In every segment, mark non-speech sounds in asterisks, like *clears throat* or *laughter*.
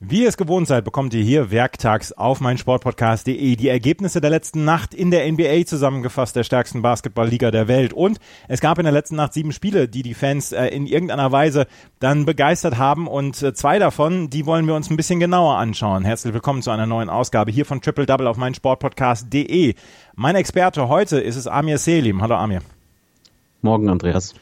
Wie ihr es gewohnt seid, bekommt ihr hier werktags auf meinsportpodcast.de die Ergebnisse der letzten Nacht in der NBA zusammengefasst, der stärksten Basketballliga der Welt. Und es gab in der letzten Nacht sieben Spiele, die die Fans äh, in irgendeiner Weise dann begeistert haben. Und äh, zwei davon, die wollen wir uns ein bisschen genauer anschauen. Herzlich willkommen zu einer neuen Ausgabe hier von Triple Double auf meinsportpodcast.de. Mein Experte heute ist es Amir Selim. Hallo Amir. Morgen, Andreas.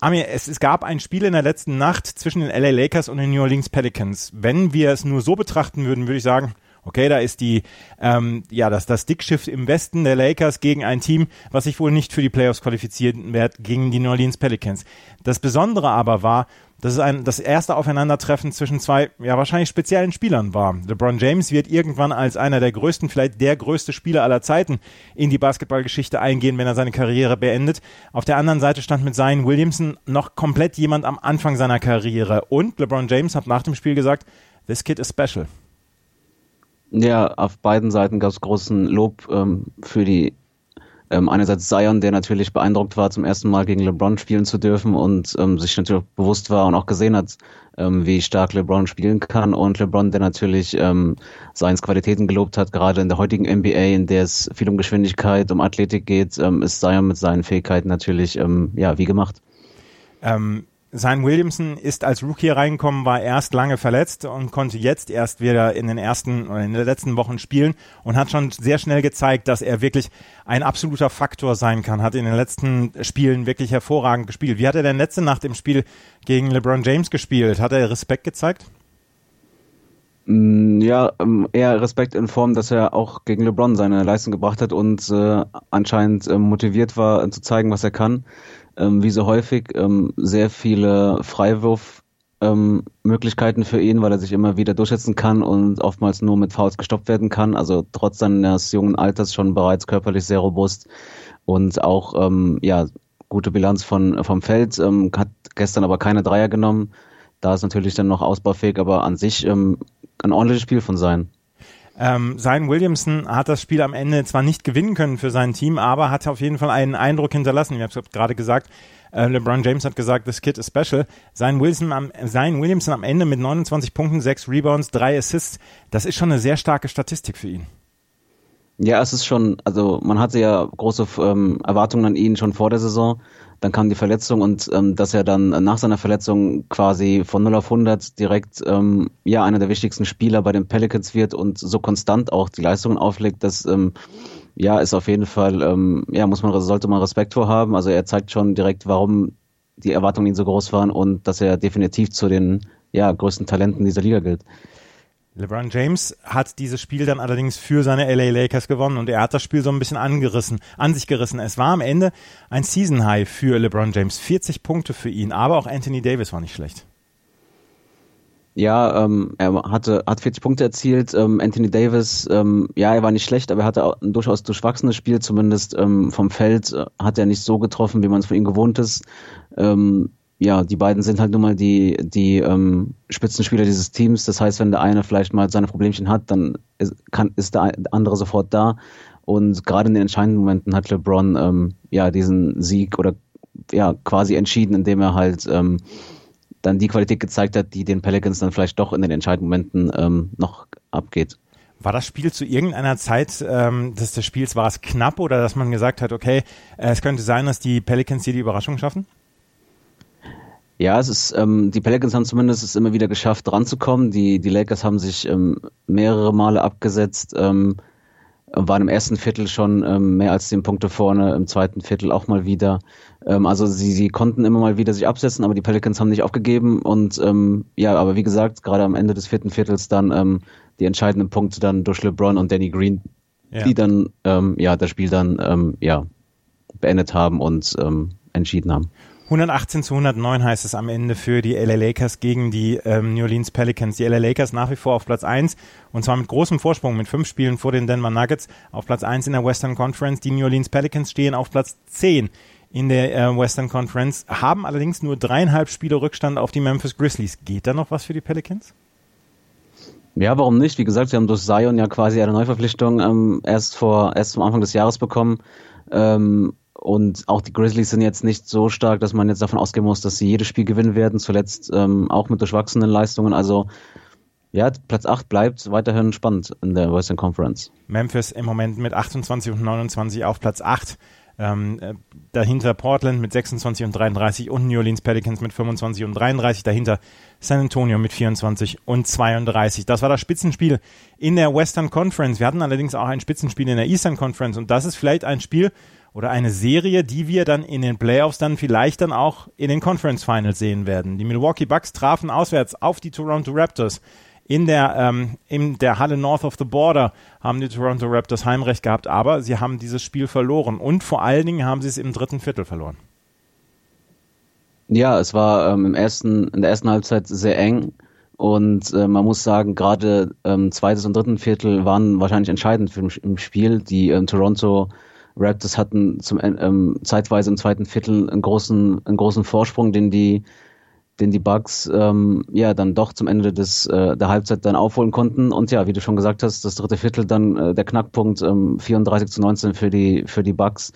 Amir, es, es gab ein Spiel in der letzten Nacht zwischen den LA Lakers und den New Orleans Pelicans. Wenn wir es nur so betrachten würden, würde ich sagen, okay, da ist die, ähm, ja, das, das Dickschiff im Westen der Lakers gegen ein Team, was sich wohl nicht für die Playoffs qualifizieren wird, gegen die New Orleans Pelicans. Das Besondere aber war, dass es ein, das erste Aufeinandertreffen zwischen zwei, ja, wahrscheinlich speziellen Spielern war. LeBron James wird irgendwann als einer der größten, vielleicht der größte Spieler aller Zeiten in die Basketballgeschichte eingehen, wenn er seine Karriere beendet. Auf der anderen Seite stand mit Zion Williamson noch komplett jemand am Anfang seiner Karriere. Und LeBron James hat nach dem Spiel gesagt, this kid is special. Ja, auf beiden Seiten gab es großen Lob ähm, für die ähm, einerseits Zion, der natürlich beeindruckt war, zum ersten Mal gegen LeBron spielen zu dürfen und ähm, sich natürlich bewusst war und auch gesehen hat, ähm, wie stark LeBron spielen kann. Und LeBron, der natürlich ähm, Zions Qualitäten gelobt hat, gerade in der heutigen NBA, in der es viel um Geschwindigkeit, um Athletik geht, ähm, ist Zion mit seinen Fähigkeiten natürlich ähm, ja wie gemacht. Ähm, sein Williamson ist als Rookie reingekommen, war erst lange verletzt und konnte jetzt erst wieder in den ersten oder in den letzten Wochen spielen und hat schon sehr schnell gezeigt, dass er wirklich ein absoluter Faktor sein kann. Hat in den letzten Spielen wirklich hervorragend gespielt. Wie hat er denn letzte Nacht im Spiel gegen LeBron James gespielt? Hat er Respekt gezeigt? Mm, ja, ähm, eher Respekt in Form, dass er auch gegen LeBron seine Leistung gebracht hat und äh, anscheinend äh, motiviert war, äh, zu zeigen, was er kann ähm, wie so häufig ähm, sehr viele Freiwurfmöglichkeiten ähm, für ihn, weil er sich immer wieder durchsetzen kann und oftmals nur mit Fouls gestoppt werden kann. Also trotz seines jungen Alters schon bereits körperlich sehr robust und auch ähm, ja gute Bilanz von vom Feld. Ähm, hat gestern aber keine Dreier genommen. Da ist natürlich dann noch ausbaufähig, aber an sich ähm, ein ordentliches Spiel von sein. Ähm, Zion Williamson hat das Spiel am Ende zwar nicht gewinnen können für sein Team, aber hat auf jeden Fall einen Eindruck hinterlassen. Ich habe es gerade gesagt, äh, LeBron James hat gesagt, this kid is special. Zion Wilson am, Zion Williamson am Ende mit 29 Punkten, 6 Rebounds, 3 Assists. Das ist schon eine sehr starke Statistik für ihn. Ja, es ist schon, also man hatte ja große ähm, Erwartungen an ihn schon vor der Saison. Dann kam die Verletzung und ähm, dass er dann nach seiner Verletzung quasi von 0 auf 100 direkt ähm, ja einer der wichtigsten Spieler bei den Pelicans wird und so konstant auch die Leistungen auflegt, das ähm, ja ist auf jeden Fall ähm, ja muss man sollte man Respekt vor haben. Also er zeigt schon direkt, warum die Erwartungen ihn so groß waren und dass er definitiv zu den ja größten Talenten dieser Liga gilt. LeBron James hat dieses Spiel dann allerdings für seine LA Lakers gewonnen und er hat das Spiel so ein bisschen angerissen, an sich gerissen. Es war am Ende ein Season High für LeBron James, 40 Punkte für ihn, aber auch Anthony Davis war nicht schlecht. Ja, ähm, er hatte hat 40 Punkte erzielt. Ähm, Anthony Davis, ähm, ja, er war nicht schlecht, aber er hatte ein durchaus durchwachsenes Spiel, zumindest ähm, vom Feld äh, hat er nicht so getroffen, wie man es von ihm gewohnt ist. Ähm, ja, die beiden sind halt nun mal die, die ähm, Spitzenspieler dieses Teams. Das heißt, wenn der eine vielleicht mal seine Problemchen hat, dann ist, kann, ist der andere sofort da. Und gerade in den entscheidenden Momenten hat LeBron ähm, ja diesen Sieg oder ja quasi entschieden, indem er halt ähm, dann die Qualität gezeigt hat, die den Pelicans dann vielleicht doch in den entscheidenden Momenten ähm, noch abgeht. War das Spiel zu irgendeiner Zeit ähm, des, des Spiels, war es knapp oder dass man gesagt hat, okay, äh, es könnte sein, dass die Pelicans hier die Überraschung schaffen? Ja, es ist, ähm, die Pelicans haben zumindest es immer wieder geschafft, ranzukommen. Die, die Lakers haben sich ähm, mehrere Male abgesetzt, ähm, waren im ersten Viertel schon ähm, mehr als zehn Punkte vorne, im zweiten Viertel auch mal wieder. Ähm, also sie, sie konnten immer mal wieder sich absetzen, aber die Pelicans haben nicht aufgegeben und ähm, ja, aber wie gesagt, gerade am Ende des vierten Viertels dann ähm, die entscheidenden Punkte dann durch LeBron und Danny Green, ja. die dann ähm, ja das Spiel dann ähm, ja beendet haben und ähm, entschieden haben. 118 zu 109 heißt es am Ende für die LA Lakers gegen die ähm, New Orleans Pelicans. Die LA Lakers nach wie vor auf Platz 1 und zwar mit großem Vorsprung mit fünf Spielen vor den Denver Nuggets auf Platz 1 in der Western Conference. Die New Orleans Pelicans stehen auf Platz 10 in der äh, Western Conference, haben allerdings nur dreieinhalb Spiele Rückstand auf die Memphis Grizzlies. Geht da noch was für die Pelicans? Ja, warum nicht? Wie gesagt, sie haben durch Zion ja quasi eine Neuverpflichtung ähm, erst vor erst zum Anfang des Jahres bekommen. Ähm, und auch die Grizzlies sind jetzt nicht so stark, dass man jetzt davon ausgehen muss, dass sie jedes Spiel gewinnen werden, zuletzt ähm, auch mit durchwachsenen Leistungen. Also ja, Platz 8 bleibt weiterhin spannend in der Western Conference. Memphis im Moment mit 28 und 29 auf Platz 8. Ähm, äh, dahinter Portland mit 26 und 33 und New Orleans Pelicans mit 25 und 33. Dahinter San Antonio mit 24 und 32. Das war das Spitzenspiel in der Western Conference. Wir hatten allerdings auch ein Spitzenspiel in der Eastern Conference und das ist vielleicht ein Spiel oder eine Serie, die wir dann in den Playoffs dann vielleicht dann auch in den Conference Finals sehen werden. Die Milwaukee Bucks trafen auswärts auf die Toronto Raptors in der, ähm, in der Halle North of the Border haben die Toronto Raptors Heimrecht gehabt, aber sie haben dieses Spiel verloren und vor allen Dingen haben sie es im dritten Viertel verloren. Ja, es war ähm, im ersten, in der ersten Halbzeit sehr eng und äh, man muss sagen, gerade ähm, zweites und dritten Viertel waren wahrscheinlich entscheidend für im Spiel. Die ähm, Toronto Raptors hatten zum ähm, zeitweise im zweiten Viertel einen großen, einen großen Vorsprung, den die den die Bugs ähm, ja dann doch zum Ende des äh, der Halbzeit dann aufholen konnten und ja, wie du schon gesagt hast, das dritte Viertel dann äh, der Knackpunkt ähm, 34 zu 19 für die für die Bugs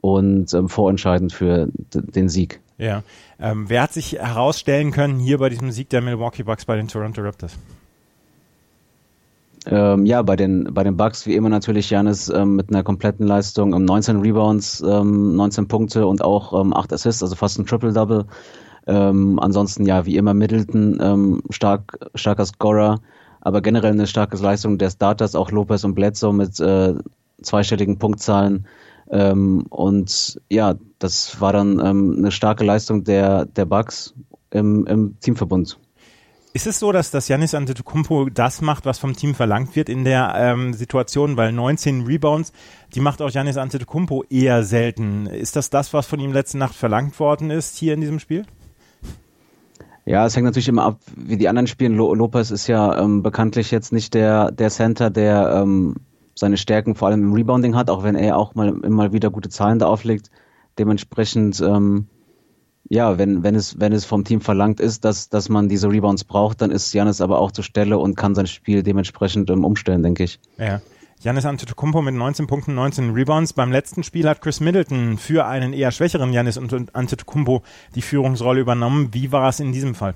und ähm, vorentscheidend für den Sieg. Ja, ähm, wer hat sich herausstellen können hier bei diesem Sieg der Milwaukee Bucks bei den Toronto Raptors? Ähm, ja, bei den, bei den Bucks wie immer natürlich Janis ähm, mit einer kompletten Leistung, um 19 Rebounds, ähm, 19 Punkte und auch ähm, 8 Assists, also fast ein Triple-Double. Ähm, ansonsten ja, wie immer Middleton, ähm, stark, starker Scorer, aber generell eine starke Leistung der Starters, auch Lopez und Bledsoe mit äh, zweistelligen Punktzahlen. Ähm, und ja, das war dann ähm, eine starke Leistung der, der Bucks im, im Teamverbund. Ist es so, dass das Janis Antetokounmpo das macht, was vom Team verlangt wird in der ähm, Situation, weil 19 Rebounds, die macht auch Janis Antetokounmpo eher selten. Ist das das, was von ihm letzte Nacht verlangt worden ist hier in diesem Spiel? Ja, es hängt natürlich immer ab, wie die anderen spielen. Lopez ist ja ähm, bekanntlich jetzt nicht der, der Center, der ähm, seine Stärken vor allem im Rebounding hat, auch wenn er auch mal immer wieder gute Zahlen da auflegt. Dementsprechend, ähm, ja, wenn, wenn es, wenn es vom Team verlangt ist, dass, dass man diese Rebounds braucht, dann ist Janis aber auch zur Stelle und kann sein Spiel dementsprechend ähm, umstellen, denke ich. Ja. Janis Antetokounmpo mit 19 Punkten, 19 Rebounds. Beim letzten Spiel hat Chris Middleton für einen eher schwächeren Janis Antetokounmpo die Führungsrolle übernommen. Wie war es in diesem Fall?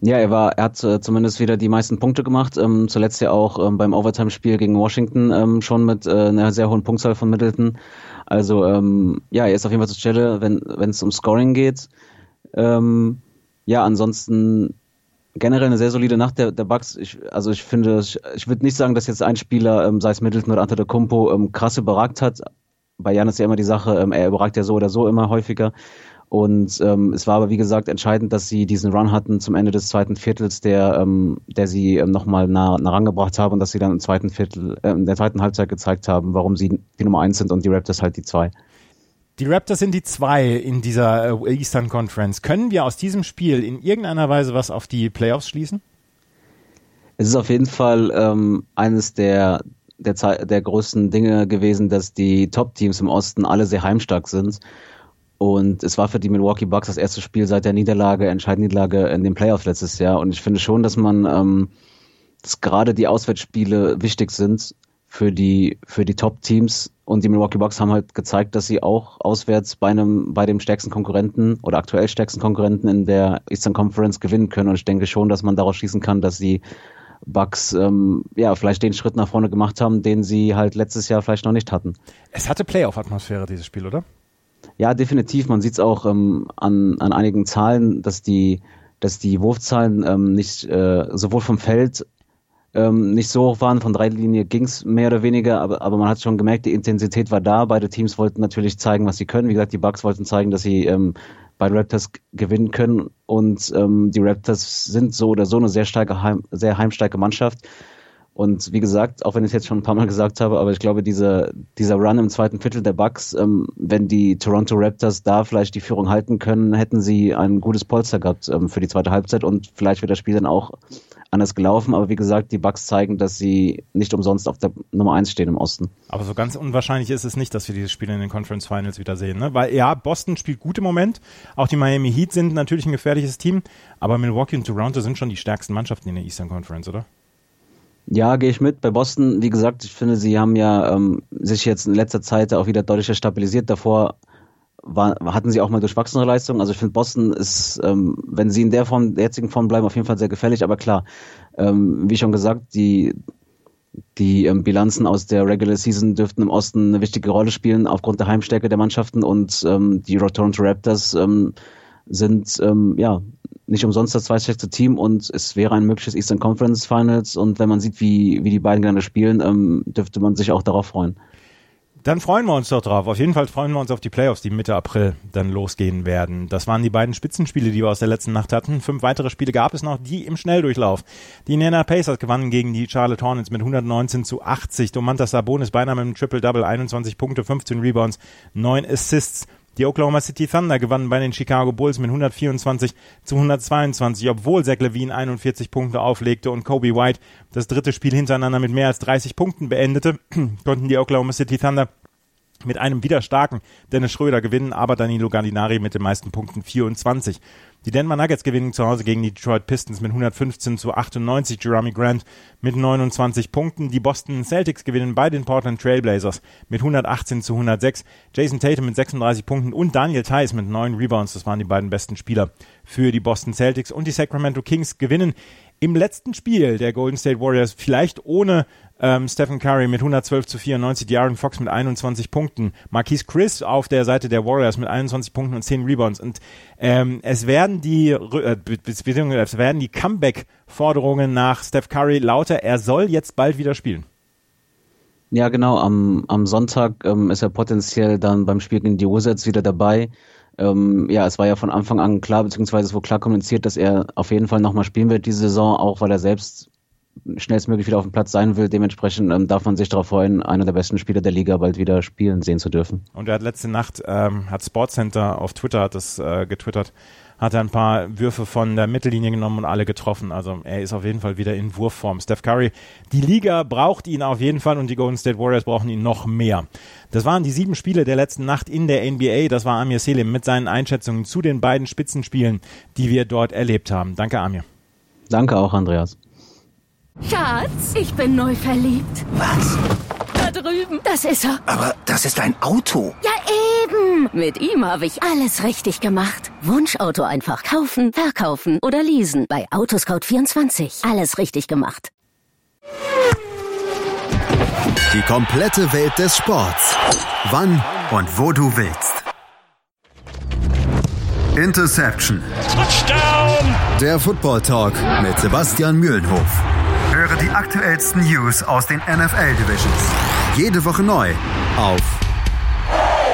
Ja, er war, er hat äh, zumindest wieder die meisten Punkte gemacht. Ähm, zuletzt ja auch ähm, beim Overtime-Spiel gegen Washington ähm, schon mit äh, einer sehr hohen Punktzahl von Middleton. Also ähm, ja, er ist auf jeden Fall zur Stelle, wenn es um Scoring geht. Ähm, ja, ansonsten generell eine sehr solide Nacht der, der Bucks. Ich, also ich finde, ich, ich würde nicht sagen, dass jetzt ein Spieler, ähm, sei es Middleton oder Antetokounmpo, ähm, krass überragt hat. Bei Jan ist ja immer die Sache, ähm, er überragt ja so oder so immer häufiger. Und ähm, es war aber wie gesagt entscheidend, dass sie diesen Run hatten zum Ende des zweiten Viertels, der, ähm, der sie ähm, nochmal nah, nah rangebracht haben und dass sie dann im zweiten Viertel, äh, in der zweiten Halbzeit gezeigt haben, warum sie die Nummer eins sind und die Raptors halt die zwei. Die Raptors sind die zwei in dieser äh, Eastern Conference. Können wir aus diesem Spiel in irgendeiner Weise was auf die Playoffs schließen? Es ist auf jeden Fall ähm, eines der, der, der größten Dinge gewesen, dass die Top-Teams im Osten alle sehr heimstark sind. Und es war für die Milwaukee Bucks das erste Spiel seit der Niederlage, entscheidenden Niederlage in den Playoffs letztes Jahr. Und ich finde schon, dass man, ähm, dass gerade die Auswärtsspiele wichtig sind für die, für die Top-Teams und die Milwaukee Bucks haben halt gezeigt, dass sie auch auswärts bei einem, bei dem stärksten Konkurrenten oder aktuell stärksten Konkurrenten in der Eastern Conference gewinnen können. Und ich denke schon, dass man daraus schließen kann, dass die Bucks ähm, ja vielleicht den Schritt nach vorne gemacht haben, den sie halt letztes Jahr vielleicht noch nicht hatten. Es hatte Playoff-Atmosphäre, dieses Spiel, oder? Ja, definitiv. Man sieht es auch ähm, an, an einigen Zahlen, dass die, dass die Wurfzahlen ähm, nicht äh, sowohl vom Feld ähm, nicht so hoch waren. Von drei Linie ging es mehr oder weniger, aber, aber man hat schon gemerkt, die Intensität war da. Beide Teams wollten natürlich zeigen, was sie können. Wie gesagt, die Bucks wollten zeigen, dass sie ähm, bei Raptors gewinnen können und ähm, die Raptors sind so oder so eine sehr starke, heim, sehr heimstarke Mannschaft. Und wie gesagt, auch wenn ich es jetzt schon ein paar Mal gesagt habe, aber ich glaube, dieser, dieser Run im zweiten Viertel der Bucks, ähm, wenn die Toronto Raptors da vielleicht die Führung halten können, hätten sie ein gutes Polster gehabt ähm, für die zweite Halbzeit und vielleicht wird das Spiel dann auch anders gelaufen. Aber wie gesagt, die Bucks zeigen, dass sie nicht umsonst auf der Nummer eins stehen im Osten. Aber so ganz unwahrscheinlich ist es nicht, dass wir dieses Spiel in den Conference Finals wieder sehen. Ne? Weil ja, Boston spielt gut im Moment. Auch die Miami Heat sind natürlich ein gefährliches Team. Aber Milwaukee und Toronto sind schon die stärksten Mannschaften in der Eastern Conference, oder? Ja, gehe ich mit. Bei Boston, wie gesagt, ich finde, sie haben ja ähm, sich jetzt in letzter Zeit auch wieder deutlich stabilisiert. Davor war, hatten sie auch mal durchwachsene Leistungen. Also ich finde, Boston ist, ähm, wenn sie in der Form, der jetzigen Form bleiben, auf jeden Fall sehr gefährlich. Aber klar, ähm, wie schon gesagt, die die ähm, Bilanzen aus der Regular Season dürften im Osten eine wichtige Rolle spielen aufgrund der Heimstärke der Mannschaften und ähm, die Toronto Raptors ähm, sind ähm, ja nicht umsonst das zweitstärkste Team und es wäre ein mögliches Eastern Conference Finals und wenn man sieht, wie, wie die beiden gerne spielen, ähm, dürfte man sich auch darauf freuen. Dann freuen wir uns doch drauf. Auf jeden Fall freuen wir uns auf die Playoffs, die Mitte April dann losgehen werden. Das waren die beiden Spitzenspiele, die wir aus der letzten Nacht hatten. Fünf weitere Spiele gab es noch, die im Schnelldurchlauf. Die Indiana Pacers gewannen gegen die Charlotte Hornets mit 119 zu 80. Domantas Sabonis beinahe mit einem Triple-Double, 21 Punkte, 15 Rebounds, 9 Assists. Die Oklahoma City Thunder gewannen bei den Chicago Bulls mit 124 zu 122, obwohl Zach Levine 41 Punkte auflegte und Kobe White das dritte Spiel hintereinander mit mehr als 30 Punkten beendete, *clears throat* konnten die Oklahoma City Thunder mit einem wieder starken Dennis Schröder gewinnen, aber Danilo Gallinari mit den meisten Punkten 24. Die Denver Nuggets gewinnen zu Hause gegen die Detroit Pistons mit 115 zu 98. Jeremy Grant mit 29 Punkten. Die Boston Celtics gewinnen bei den Portland Trailblazers mit 118 zu 106. Jason Tatum mit 36 Punkten und Daniel Theiss mit 9 Rebounds. Das waren die beiden besten Spieler für die Boston Celtics. Und die Sacramento Kings gewinnen im letzten Spiel der Golden State Warriors, vielleicht ohne ähm, Stephen Curry mit 112 zu 94, De'Aaron Fox mit 21 Punkten, Marquise Chris auf der Seite der Warriors mit 21 Punkten und 10 Rebounds. Und ähm, es werden die äh, es werden die Comeback-Forderungen nach Steph Curry lauter. Er soll jetzt bald wieder spielen. Ja, genau. Am, am Sonntag ähm, ist er potenziell dann beim Spiel gegen die Wizards wieder dabei. Ähm, ja, es war ja von Anfang an klar, beziehungsweise es wurde klar kommuniziert, dass er auf jeden Fall nochmal spielen wird diese Saison, auch weil er selbst schnellstmöglich wieder auf dem Platz sein will. Dementsprechend ähm, darf man sich darauf freuen, einer der besten Spieler der Liga bald wieder spielen sehen zu dürfen. Und er hat letzte Nacht, ähm, hat Sportcenter auf Twitter hat das äh, getwittert, hat er ein paar Würfe von der Mittellinie genommen und alle getroffen. Also er ist auf jeden Fall wieder in Wurfform. Steph Curry, die Liga braucht ihn auf jeden Fall und die Golden State Warriors brauchen ihn noch mehr. Das waren die sieben Spiele der letzten Nacht in der NBA. Das war Amir Selim mit seinen Einschätzungen zu den beiden Spitzenspielen, die wir dort erlebt haben. Danke, Amir. Danke auch, Andreas. Schatz, ich bin neu verliebt. Was? Da drüben. Das ist er. Aber das ist ein Auto. Ja, Mit ihm habe ich alles richtig gemacht. Wunschauto einfach kaufen, verkaufen oder leasen. Bei Autoscout24. Alles richtig gemacht. Die komplette Welt des Sports. Wann Und wo du willst. Interception. Touchdown! der Football Talk mit Sebastian Mühlenhof. Höre die aktuellsten News aus den NFL Divisions. Jede Woche neu auf